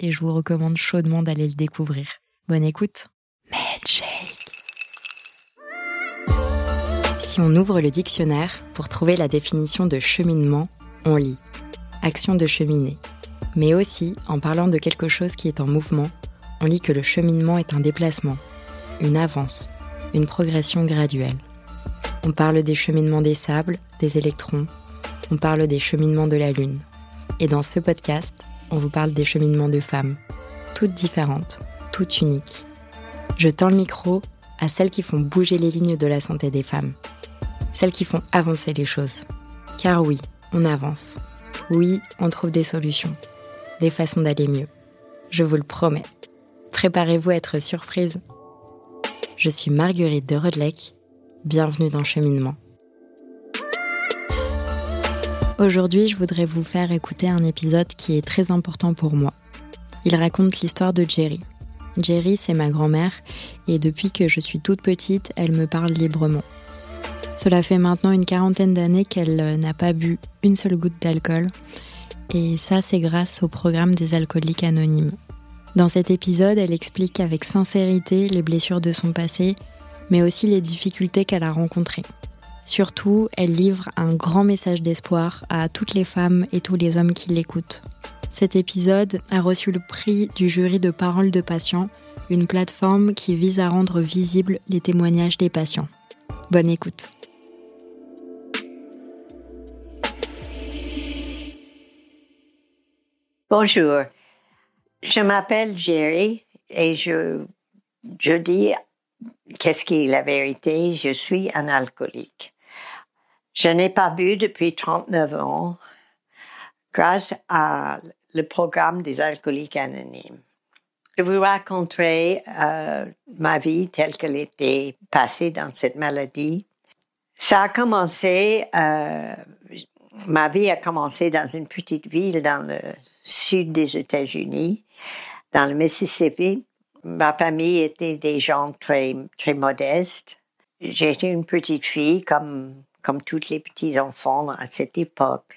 et je vous recommande chaudement d'aller le découvrir. Bonne écoute. Si on ouvre le dictionnaire pour trouver la définition de cheminement, on lit action de cheminer. Mais aussi, en parlant de quelque chose qui est en mouvement, on lit que le cheminement est un déplacement, une avance, une progression graduelle. On parle des cheminements des sables, des électrons, on parle des cheminements de la Lune. Et dans ce podcast, on vous parle des cheminements de femmes, toutes différentes, toutes uniques. Je tends le micro à celles qui font bouger les lignes de la santé des femmes, celles qui font avancer les choses. Car oui, on avance. Oui, on trouve des solutions, des façons d'aller mieux. Je vous le promets. Préparez-vous à être surprise je suis Marguerite de Rodelec. Bienvenue dans Cheminement. Aujourd'hui, je voudrais vous faire écouter un épisode qui est très important pour moi. Il raconte l'histoire de Jerry. Jerry, c'est ma grand-mère, et depuis que je suis toute petite, elle me parle librement. Cela fait maintenant une quarantaine d'années qu'elle euh, n'a pas bu une seule goutte d'alcool, et ça, c'est grâce au programme des alcooliques anonymes. Dans cet épisode, elle explique avec sincérité les blessures de son passé, mais aussi les difficultés qu'elle a rencontrées. Surtout, elle livre un grand message d'espoir à toutes les femmes et tous les hommes qui l'écoutent. Cet épisode a reçu le prix du jury de Parole de patients, une plateforme qui vise à rendre visibles les témoignages des patients. Bonne écoute. Bonjour, je m'appelle Jerry et je, je dis qu'est-ce qui est la vérité? Je suis un alcoolique. Je n'ai pas bu depuis 39 ans grâce à le programme des alcooliques anonymes. Je vous raconterai euh, ma vie telle qu'elle était passée dans cette maladie. Ça a commencé, euh, ma vie a commencé dans une petite ville dans le sud des États-Unis dans le Mississippi. Ma famille était des gens très, très modestes. J'étais une petite fille comme, comme tous les petits enfants à cette époque.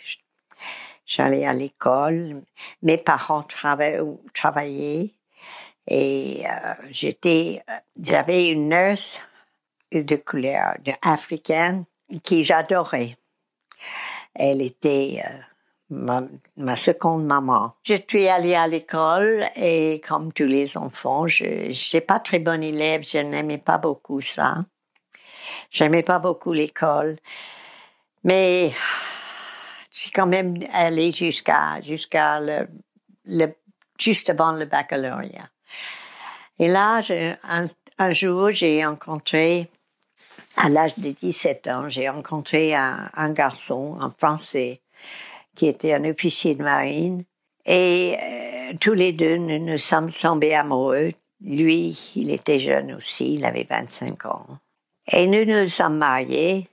J'allais à l'école. Mes parents travaillaient et euh, j'étais, j'avais une nurse de couleur africaine qui j'adorais. Elle était euh, ma, seconde maman. Je suis allée à l'école et comme tous les enfants, je n'étais pas très bonne élève, je n'aimais pas beaucoup ça. J'aimais pas beaucoup l'école. Mais j'ai quand même allé jusqu'à jusqu'à le, juste avant le baccalauréat. Et là, un, un jour, j'ai rencontré, à l'âge de 17 ans, j'ai rencontré un, un garçon, un Français, qui était un officier de marine. Et euh, tous les deux, nous nous sommes tombés amoureux. Lui, il était jeune aussi, il avait 25 ans. Et nous nous sommes mariés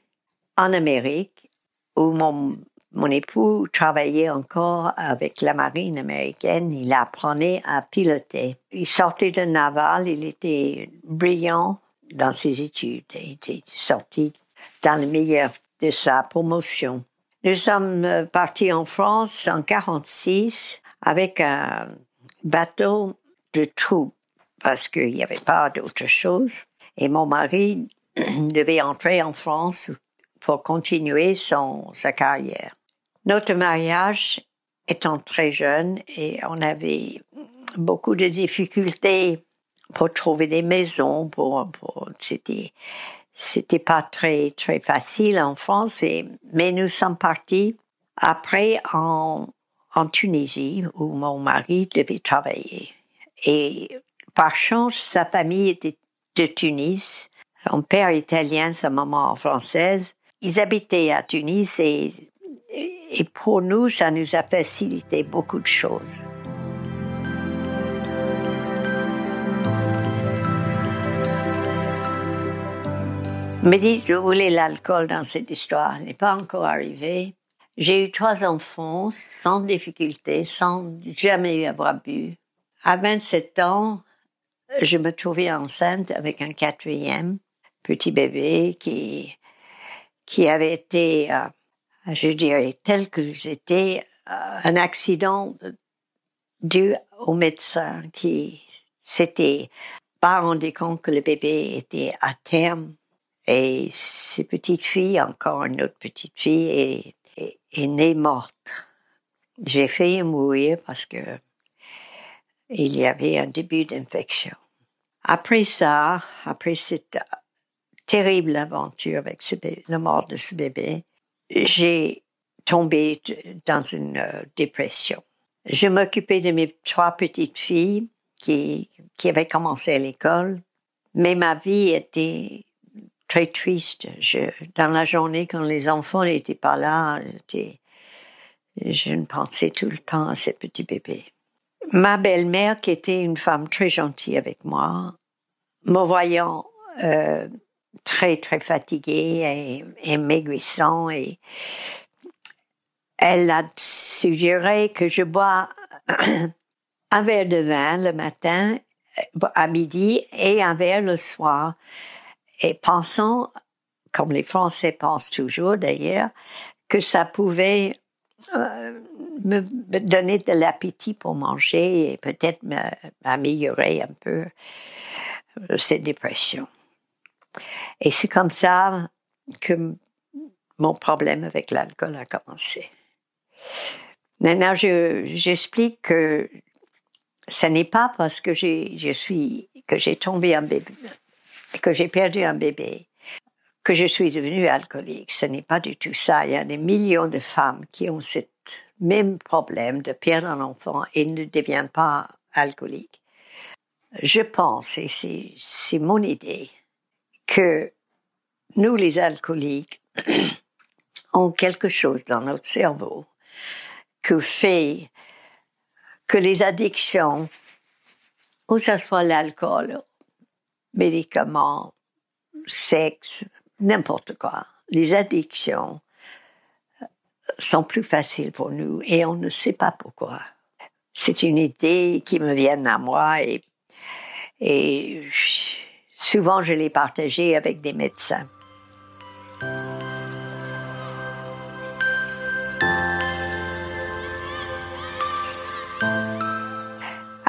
en Amérique, où mon, mon époux travaillait encore avec la marine américaine. Il apprenait à piloter. Il sortait de naval, il était brillant dans ses études. Il était sorti dans le meilleur de sa promotion. Nous sommes euh, partis en France en 46 avec un bateau de troupes parce qu'il n'y avait pas d'autre chose. Et mon mari devait entrer en France pour continuer son, sa carrière. Notre mariage étant très jeune et on avait beaucoup de difficultés pour trouver des maisons, pour, pour c'était c'était pas très très facile en France, mais nous sommes partis après en, en Tunisie où mon mari devait travailler. Et par chance, sa famille était de Tunis. Son père italien, sa maman française. Ils habitaient à Tunis et, et pour nous, ça nous a facilité beaucoup de choses. Me dit, je voulais l'alcool dans cette histoire, n'est pas encore arrivé. J'ai eu trois enfants sans difficulté, sans jamais avoir bu. À 27 ans, je me trouvais enceinte avec un quatrième petit bébé qui, qui avait été, euh, je dirais, tel que c'était euh, un accident dû au médecin qui s'était pas rendu compte que le bébé était à terme. Et ses petites filles, encore une autre petite fille, est, née morte. J'ai failli mourir parce que il y avait un début d'infection. Après ça, après cette terrible aventure avec ce la mort de ce bébé, j'ai tombé dans une euh, dépression. Je m'occupais de mes trois petites filles qui avaient commencé à l'école, mais ma vie était très triste. Je, dans la journée, quand les enfants n'étaient pas là, je ne pensais tout le temps à ce petit bébé. Ma belle-mère, qui était une femme très gentille avec moi, me voyant euh, très très fatiguée et, et maigrissant, et elle a suggéré que je bois un verre de vin le matin, à midi, et un verre le soir. Et pensant, comme les Français pensent toujours d'ailleurs, que ça pouvait euh, me, donner de l'appétit pour manger et peut-être m'améliorer un peu euh, cette dépression. Et c'est comme ça que mon problème avec l'alcool a commencé. Maintenant, j'explique que ce n'est pas parce que suis que j'ai tombé un que j'ai perdu un bébé, que je suis devenue alcoolique. Ce n'est pas du tout ça. Il y a des millions de femmes qui ont ce même problème de perdre un enfant et ne deviennent pas alcooliques. Je pense, et c'est mon idée, que nous, les alcooliques, ont quelque chose dans notre cerveau que fait que les addictions, que ce soit l'alcool, médicaments, sexe, n'importe quoi, les addictions sont plus faciles pour nous et on ne sait pas pourquoi. C'est une idée qui me vient à moi et, et souvent je l'ai partagée avec des médecins.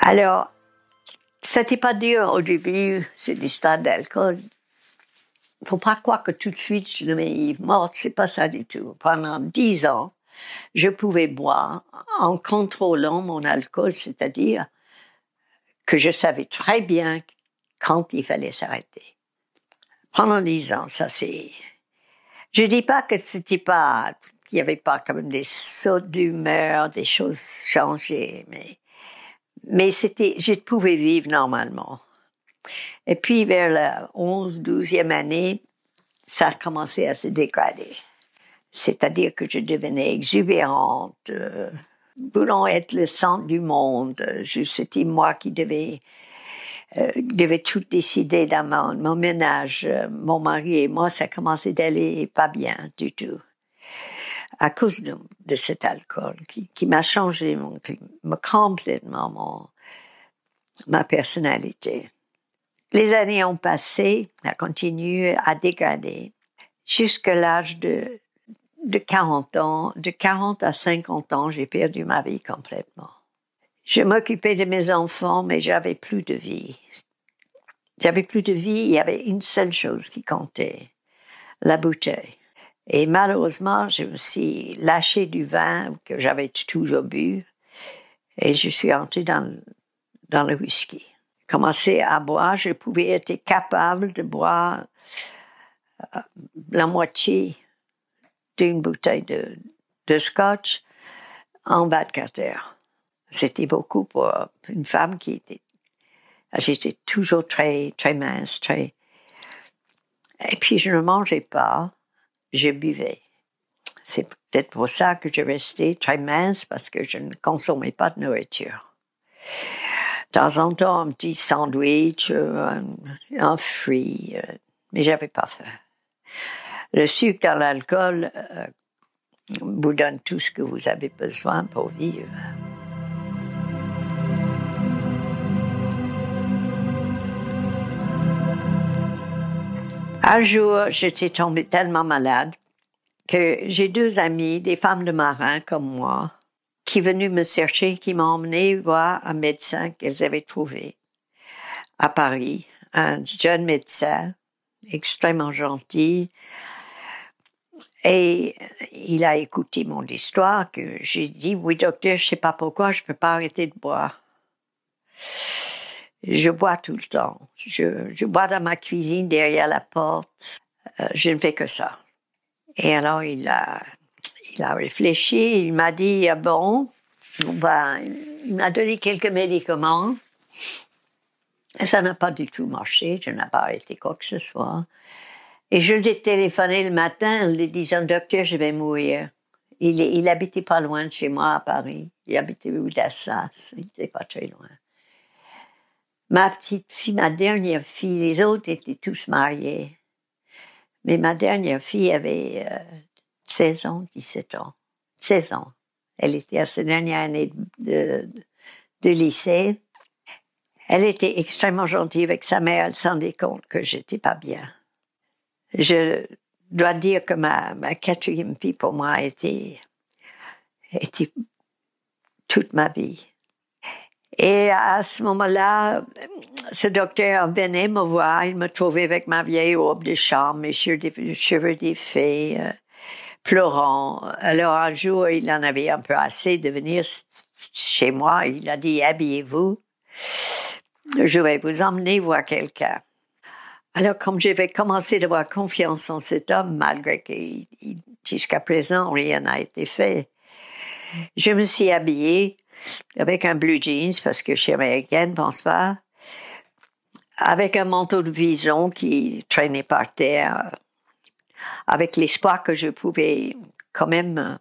Alors, c'était pas dur au début, c'est l'histoire d'alcool. Faut pas croire que tout de suite je devenais morte, c'est pas ça du tout. Pendant dix ans, je pouvais boire en contrôlant mon alcool, c'est-à-dire que je savais très bien quand il fallait s'arrêter. Pendant dix ans, ça c'est. Je dis pas que c'était pas, qu'il y avait pas comme des sauts d'humeur, des choses changées, mais mais c'était, je pouvais vivre normalement. Et puis vers la 11, 12e année, ça a commencé à se dégrader. C'est-à-dire que je devenais exubérante, euh, voulant être le centre du monde. C'était moi qui devais, euh, tout décider dans mon, mon ménage. Mon mari et moi, ça commençait d'aller pas bien du tout à cause de, cet alcool qui, qui m'a changé mon, complètement mon, ma personnalité. Les années ont passé, a continué à dégrader jusqu'à l'âge de, de 40 ans. De 40 à 50 ans, j'ai perdu ma vie complètement. Je m'occupais de mes enfants, mais j'avais plus de vie. J'avais plus de vie, il y avait une seule chose qui comptait, la bouteille. Et malheureusement, me suis lâché du vin que j'avais toujours bu et je suis entré dans, le whisky. Commencé à boire, je pouvais être capable de boire euh, la moitié d'une bouteille de, de scotch en 24 heures. C'était beaucoup pour une femme qui était. J'étais toujours très, très mince, très. Et puis je ne mangeais pas je buvais. C'est peut-être pour ça que je restais très mince parce que je ne consommais pas de nourriture. De temps en temps, un petit sandwich, un, un fruit, euh, mais j'avais pas faim. Le sucre dans l'alcool euh, vous donne tout ce que vous avez besoin pour vivre. Un jour, j'étais tombée tellement malade que j'ai deux amies, des femmes de marins comme moi, qui venues me chercher, qui m'ont emmené voir un médecin qu'elles avaient trouvé à Paris, un jeune médecin extrêmement gentil. Et il a écouté mon histoire que j'ai dit, oui docteur, je sais pas pourquoi, je peux pas arrêter de boire. Je bois tout le temps. Je, bois dans ma cuisine derrière la porte. Euh, je ne fais que ça. Et alors il a, il a réfléchi. Il m'a dit ah bon, ben, il m'a donné quelques médicaments. Et ça n'a pas du tout marché. Je n'ai pas arrêté quoi que ce soit. Et je lui ai téléphoné le matin en lui disant docteur, je vais mourir. Il, habitait pas loin de chez moi à Paris. Il habitait rue d'Assas. Il n'était pas très loin. Ma petite fille, ma dernière fille, les autres étaient tous mariés. Mais ma dernière fille avait 16 euh, ans, 17 ans. 16 ans. Elle était à sa dernière année de, lycée. Elle était extrêmement gentille avec sa mère. Elle s'en rendait compte que j'étais pas bien. Je dois dire que ma, ma quatrième fille pour moi était, était toute ma vie. Et à ce moment-là, ce docteur venait me voir, il me trouvait avec ma vieille robe de chambre, mes cheveux défaits, euh, pleurant. Alors un jour, il en avait un peu assez de venir chez moi. Il a dit, habillez-vous. Je vais vous emmener voir quelqu'un. Alors, comme j'avais commencé à avoir confiance en cet homme, malgré que jusqu'à présent, rien n'a été fait, je me suis habillée avec un blue jeans, parce que je suis américaine, pense pas, avec un manteau de vison qui traînait par terre, avec l'espoir que je pouvais quand même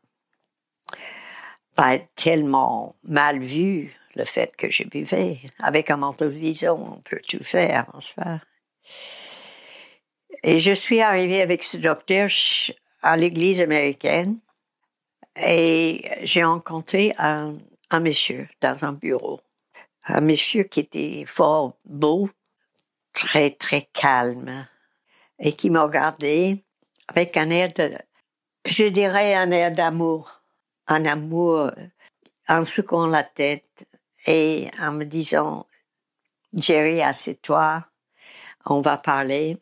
pas être tellement mal vu le fait que je buvais. Avec un manteau de vison, on peut tout faire, pense pas? Et je suis arrivée avec ce docteur à l'église américaine et j'ai rencontré un un monsieur dans un bureau. Un monsieur qui était fort beau, très, très calme, et qui me regardait avec un air de, je dirais un air d'amour, un amour en secouant la tête et en me disant, Jerry, assieds-toi, on va parler,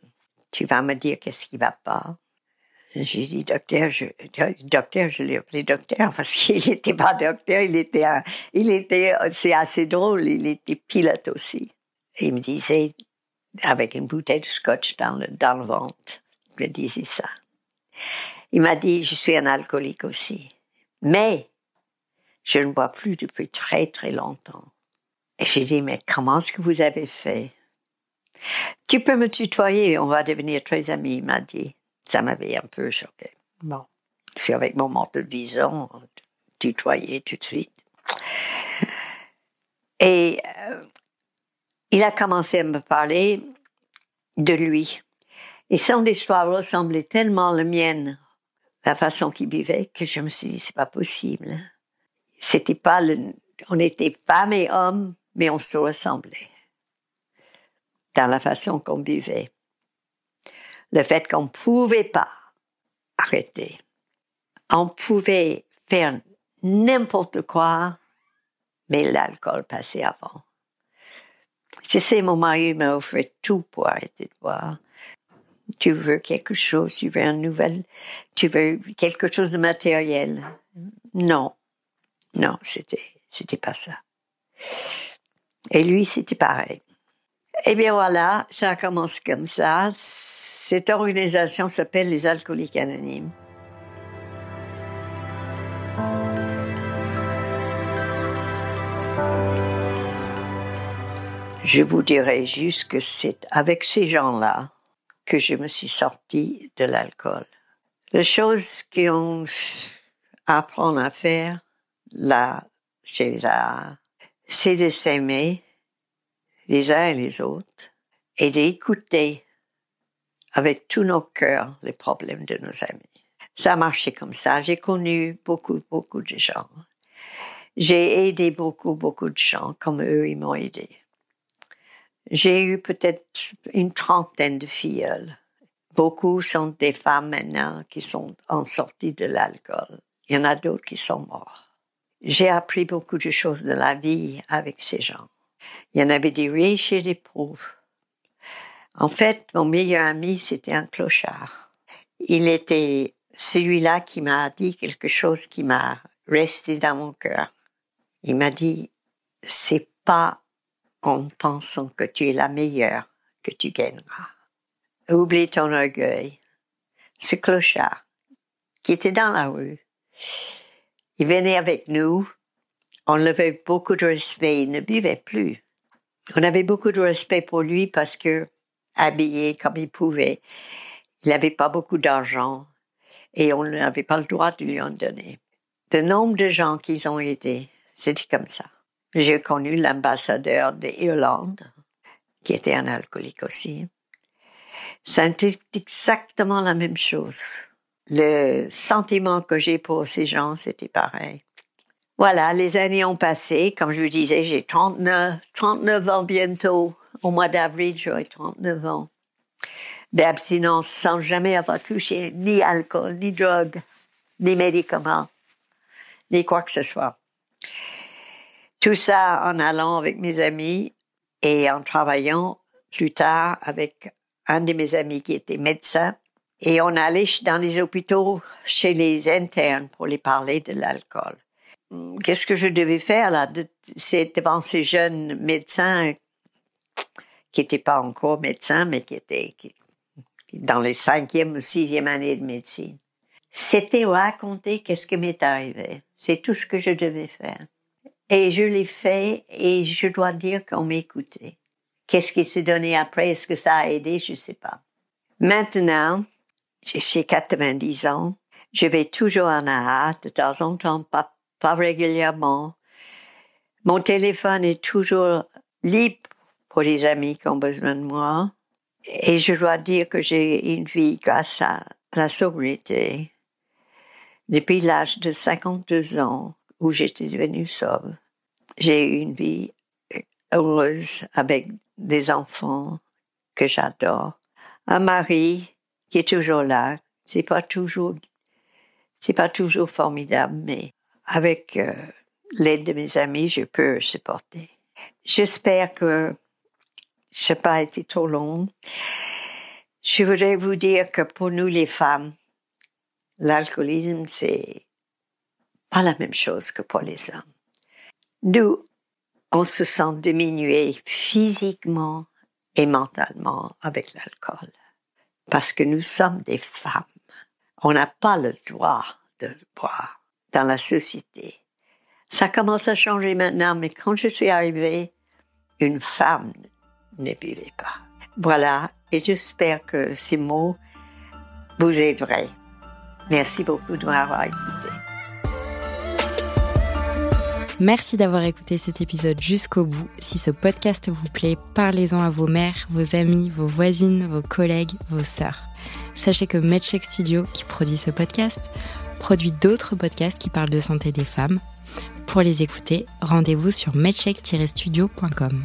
tu vas me dire qu'est-ce qui va pas. J'ai dit, docteur, je, docteur, je l'ai appelé docteur parce qu'il n'était pas docteur, il était, un, il était, c'est assez drôle, il était pilote aussi. Il me disait, avec une bouteille de scotch dans le, dans le ventre, il me disait ça. Il m'a dit, je suis un alcoolique aussi. Mais, je ne bois plus depuis très très longtemps. Et j'ai dit, mais comment est-ce que vous avez fait? Tu peux me tutoyer, on va devenir très amis, il m'a dit. Ça m'avait un peu choqué. Bon, je suis avec mon manteau de vison, tutoyé tout de suite. Et euh, il a commencé à me parler de lui. Et son histoire ressemblait tellement à la mienne, la façon qu'il vivait, que je me suis dit, c'est pas possible. C'était pas le, on était femmes et hommes, mais on se ressemblait dans la façon qu'on vivait le fait qu'on ne pouvait pas arrêter. On pouvait faire n'importe quoi, mais l'alcool passait avant. Je sais, mon mari m'a offert tout pour arrêter de boire. Tu veux quelque chose, tu veux une nouvelle, tu veux quelque chose de matériel? Non, non, c'était, c'était pas ça. Et lui, c'était pareil. Eh bien voilà, ça commence comme ça. Cette organisation s'appelle les Alcooliques Anonymes. Je vous dirais juste que c'est avec ces gens-là que je me suis sortie de l'alcool. La chose qu'on apprend à faire là, chez les c'est de s'aimer les uns et les autres et d'écouter avec tous nos cœurs les problèmes de nos amis. Ça a marché comme ça. J'ai connu beaucoup, beaucoup de gens. J'ai aidé beaucoup, beaucoup de gens comme eux, ils m'ont aidé. J'ai eu peut-être une trentaine de filles. Beaucoup sont des femmes maintenant qui sont en sortie de l'alcool. Il y en a d'autres qui sont morts. J'ai appris beaucoup de choses de la vie avec ces gens. Il y en avait des riches et des pauvres. En fait, mon meilleur ami, c'était un clochard. Il était celui-là qui m'a dit quelque chose qui m'a resté dans mon cœur. Il m'a dit, c'est pas en pensant que tu es la meilleure que tu gagneras. Oublie ton orgueil. Ce clochard, qui était dans la rue, il venait avec nous. On avait beaucoup de respect. Il ne buvait plus. On avait beaucoup de respect pour lui parce que, habillé comme il pouvait, il n'avait pas beaucoup d'argent et on n'avait pas le droit de lui en donner. Le nombre de gens qu'ils ont aidés, c'était comme ça. J'ai connu l'ambassadeur d'Irlande, qui était un alcoolique aussi. C'était exactement la même chose. Le sentiment que j'ai pour ces gens, c'était pareil. Voilà, les années ont passé. Comme je vous disais, j'ai 39, 39 ans bientôt. Au mois d'avril, j'aurai 39 ans d'abstinence sans jamais avoir touché ni alcool, ni drogue, ni médicaments, ni quoi que ce soit. Tout ça en allant avec mes amis et en travaillant plus tard avec un de mes amis qui était médecin. Et on allait dans les hôpitaux chez les internes pour les parler de l'alcool. Qu'est-ce que je devais faire là? C'est devant ces jeunes médecins qui n'étaient pas encore médecins, mais qui étaient dans les cinquième ou sixième années de médecine. C'était raconter qu'est-ce qui m'est arrivé. C'est tout ce que je devais faire. Et je l'ai fait et je dois dire qu'on m'écoutait. Qu'est-ce qui s'est donné après? Est-ce que ça a aidé? Je sais pas. Maintenant, j'ai 90 ans. Je vais toujours en AA, de temps en temps, pas, pas régulièrement. Mon téléphone est toujours libre pour les amis qui ont besoin de moi. Et je dois dire que j'ai une vie grâce à la sobriété. Depuis l'âge de 52 ans, où j'étais devenue sobre. J'ai une vie heureuse avec des enfants que j'adore, un mari qui est toujours là. C'est pas toujours, c'est pas toujours formidable, mais avec euh, l'aide de mes amis, je peux supporter. J'espère que je n'ai pas été trop long. Je voudrais vous dire que pour nous les femmes, l'alcoolisme, c'est pas la même chose que pour les hommes. Nous, on se sent diminué physiquement et mentalement avec l'alcool. Parce que nous sommes des femmes. On n'a pas le droit de boire dans la société. Ça commence à changer maintenant, mais quand je suis arrivée, une femme ne pas. Voilà, et j'espère que ces mots vous aideraient. Merci beaucoup de m'avoir écouté. Merci d'avoir écouté cet épisode jusqu'au bout. Si ce podcast vous plaît, parlez-en à vos mères, vos amis, vos voisines, vos collègues, vos sœurs. Sachez que MedCheck Studio, qui produit ce podcast, produit d'autres podcasts qui parlent de santé des femmes. Pour les écouter, rendez-vous sur medcheck-studio.com.